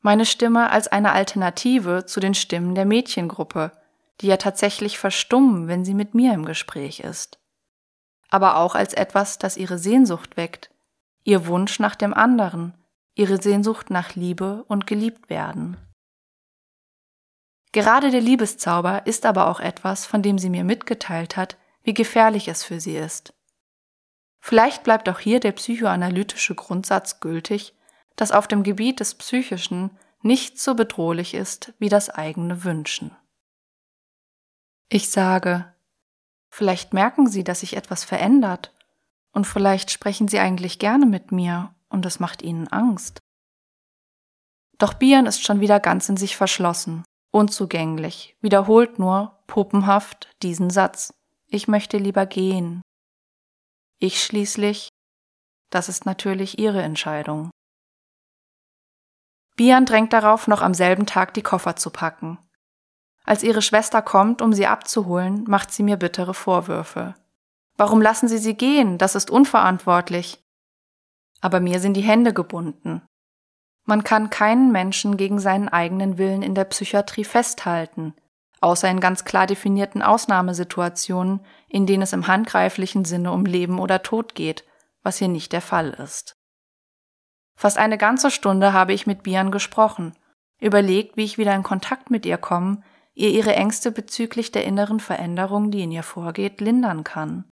Meine Stimme als eine Alternative zu den Stimmen der Mädchengruppe, die ja tatsächlich verstummen, wenn sie mit mir im Gespräch ist. Aber auch als etwas, das ihre Sehnsucht weckt, ihr Wunsch nach dem anderen, ihre Sehnsucht nach Liebe und geliebt werden. Gerade der Liebeszauber ist aber auch etwas, von dem sie mir mitgeteilt hat, wie gefährlich es für sie ist. Vielleicht bleibt auch hier der psychoanalytische Grundsatz gültig, dass auf dem Gebiet des Psychischen nichts so bedrohlich ist wie das eigene Wünschen. Ich sage, vielleicht merken Sie, dass sich etwas verändert, und vielleicht sprechen Sie eigentlich gerne mit mir, und es macht Ihnen Angst. Doch Bian ist schon wieder ganz in sich verschlossen unzugänglich, wiederholt nur, puppenhaft, diesen Satz. Ich möchte lieber gehen. Ich schließlich, das ist natürlich Ihre Entscheidung. Bian drängt darauf, noch am selben Tag die Koffer zu packen. Als ihre Schwester kommt, um sie abzuholen, macht sie mir bittere Vorwürfe. Warum lassen Sie sie gehen? Das ist unverantwortlich. Aber mir sind die Hände gebunden. Man kann keinen Menschen gegen seinen eigenen Willen in der Psychiatrie festhalten, außer in ganz klar definierten Ausnahmesituationen, in denen es im handgreiflichen Sinne um Leben oder Tod geht, was hier nicht der Fall ist. Fast eine ganze Stunde habe ich mit Bian gesprochen, überlegt, wie ich wieder in Kontakt mit ihr kommen, ihr ihre Ängste bezüglich der inneren Veränderung, die in ihr vorgeht, lindern kann.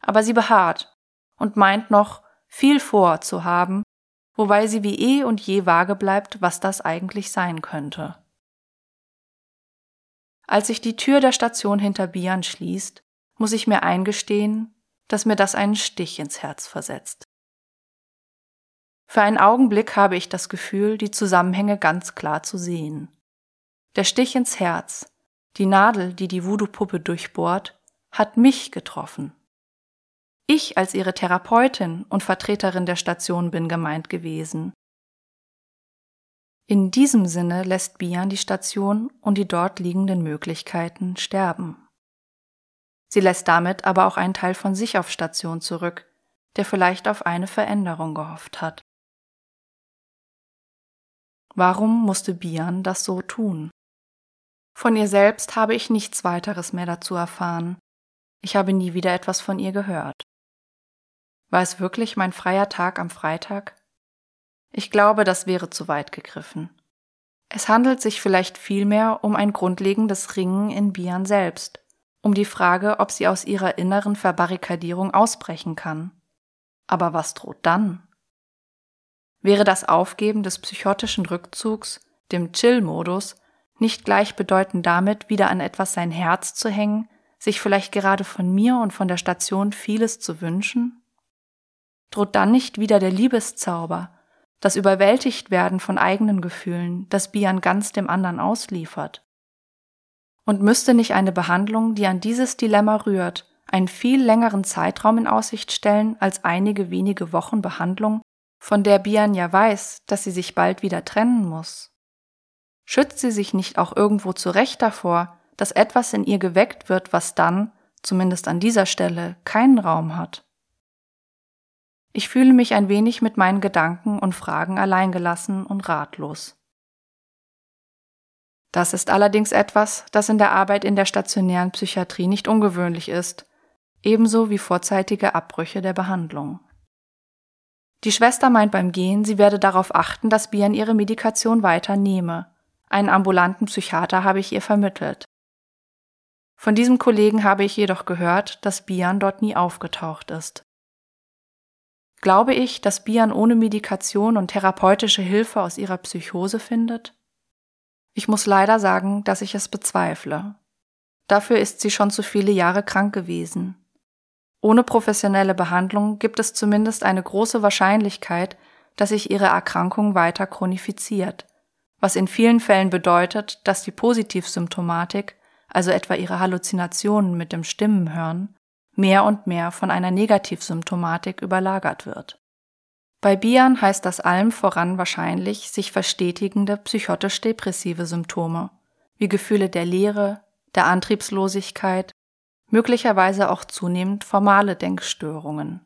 Aber sie beharrt und meint noch, viel vor zu haben, wobei sie wie eh und je vage bleibt, was das eigentlich sein könnte. Als sich die Tür der Station hinter Bian schließt, muss ich mir eingestehen, dass mir das einen Stich ins Herz versetzt. Für einen Augenblick habe ich das Gefühl, die Zusammenhänge ganz klar zu sehen. Der Stich ins Herz, die Nadel, die die Voodoo-Puppe durchbohrt, hat mich getroffen. Ich als ihre Therapeutin und Vertreterin der Station bin gemeint gewesen. In diesem Sinne lässt Bian die Station und die dort liegenden Möglichkeiten sterben. Sie lässt damit aber auch einen Teil von sich auf Station zurück, der vielleicht auf eine Veränderung gehofft hat. Warum musste Bian das so tun? Von ihr selbst habe ich nichts weiteres mehr dazu erfahren. Ich habe nie wieder etwas von ihr gehört. War es wirklich mein freier Tag am Freitag? Ich glaube, das wäre zu weit gegriffen. Es handelt sich vielleicht vielmehr um ein grundlegendes Ringen in Bian selbst, um die Frage, ob sie aus ihrer inneren Verbarrikadierung ausbrechen kann. Aber was droht dann? Wäre das Aufgeben des psychotischen Rückzugs, dem Chill-Modus, nicht gleichbedeutend damit, wieder an etwas sein Herz zu hängen, sich vielleicht gerade von mir und von der Station vieles zu wünschen? droht dann nicht wieder der Liebeszauber, das Überwältigtwerden von eigenen Gefühlen, das Bian ganz dem anderen ausliefert? Und müsste nicht eine Behandlung, die an dieses Dilemma rührt, einen viel längeren Zeitraum in Aussicht stellen als einige wenige Wochen Behandlung, von der Bian ja weiß, dass sie sich bald wieder trennen muss? Schützt sie sich nicht auch irgendwo zurecht davor, dass etwas in ihr geweckt wird, was dann, zumindest an dieser Stelle, keinen Raum hat? Ich fühle mich ein wenig mit meinen Gedanken und Fragen alleingelassen und ratlos. Das ist allerdings etwas, das in der Arbeit in der stationären Psychiatrie nicht ungewöhnlich ist, ebenso wie vorzeitige Abbrüche der Behandlung. Die Schwester meint beim Gehen, sie werde darauf achten, dass Bian ihre Medikation weiter nehme. Einen ambulanten Psychiater habe ich ihr vermittelt. Von diesem Kollegen habe ich jedoch gehört, dass Bian dort nie aufgetaucht ist. Glaube ich, dass Bian ohne Medikation und therapeutische Hilfe aus ihrer Psychose findet? Ich muss leider sagen, dass ich es bezweifle. Dafür ist sie schon zu viele Jahre krank gewesen. Ohne professionelle Behandlung gibt es zumindest eine große Wahrscheinlichkeit, dass sich ihre Erkrankung weiter chronifiziert, was in vielen Fällen bedeutet, dass die Positivsymptomatik, also etwa ihre Halluzinationen mit dem Stimmenhören, mehr und mehr von einer Negativsymptomatik überlagert wird. Bei Bian heißt das allem voran wahrscheinlich sich verstetigende psychotisch-depressive Symptome, wie Gefühle der Leere, der Antriebslosigkeit, möglicherweise auch zunehmend formale Denkstörungen.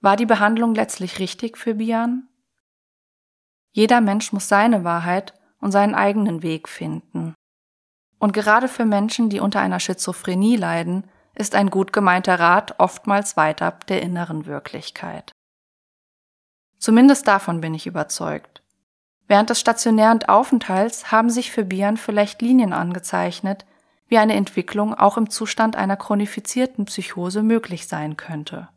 War die Behandlung letztlich richtig für Bian? Jeder Mensch muss seine Wahrheit und seinen eigenen Weg finden. Und gerade für Menschen, die unter einer Schizophrenie leiden, ist ein gut gemeinter Rat oftmals weit ab der inneren Wirklichkeit. Zumindest davon bin ich überzeugt. Während des stationären Aufenthalts haben sich für Bian vielleicht Linien angezeichnet, wie eine Entwicklung auch im Zustand einer chronifizierten Psychose möglich sein könnte.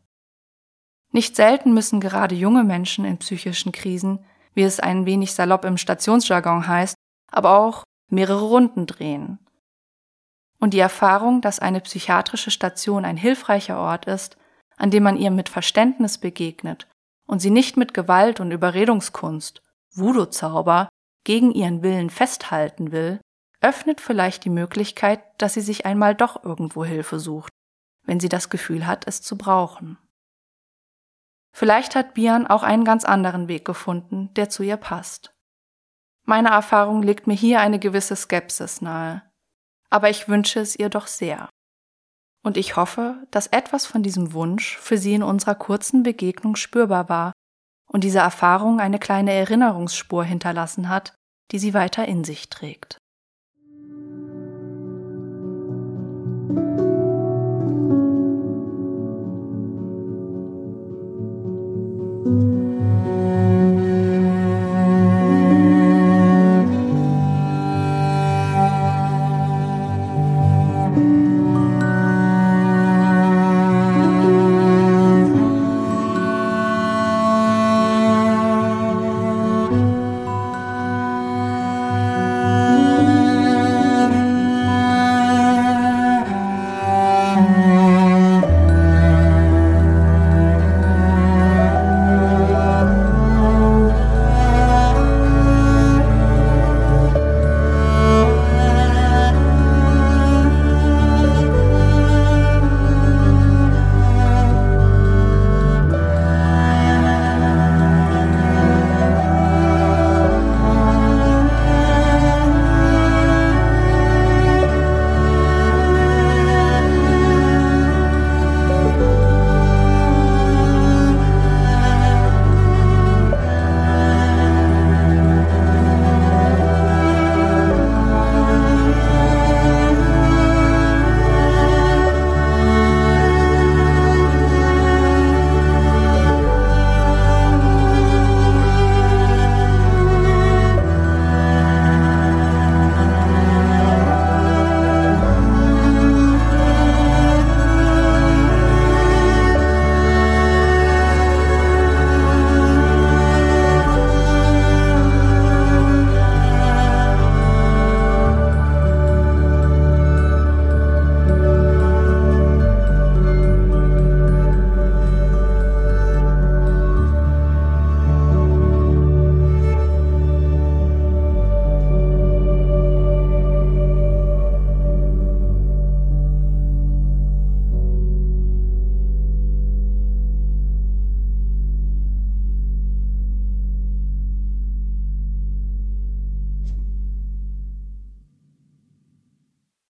Nicht selten müssen gerade junge Menschen in psychischen Krisen, wie es ein wenig salopp im Stationsjargon heißt, aber auch mehrere Runden drehen. Und die Erfahrung, dass eine psychiatrische Station ein hilfreicher Ort ist, an dem man ihr mit Verständnis begegnet und sie nicht mit Gewalt und Überredungskunst, Voodoo-Zauber, gegen ihren Willen festhalten will, öffnet vielleicht die Möglichkeit, dass sie sich einmal doch irgendwo Hilfe sucht, wenn sie das Gefühl hat, es zu brauchen. Vielleicht hat Bian auch einen ganz anderen Weg gefunden, der zu ihr passt. Meine Erfahrung legt mir hier eine gewisse Skepsis nahe, aber ich wünsche es ihr doch sehr. Und ich hoffe, dass etwas von diesem Wunsch für sie in unserer kurzen Begegnung spürbar war und diese Erfahrung eine kleine Erinnerungsspur hinterlassen hat, die sie weiter in sich trägt.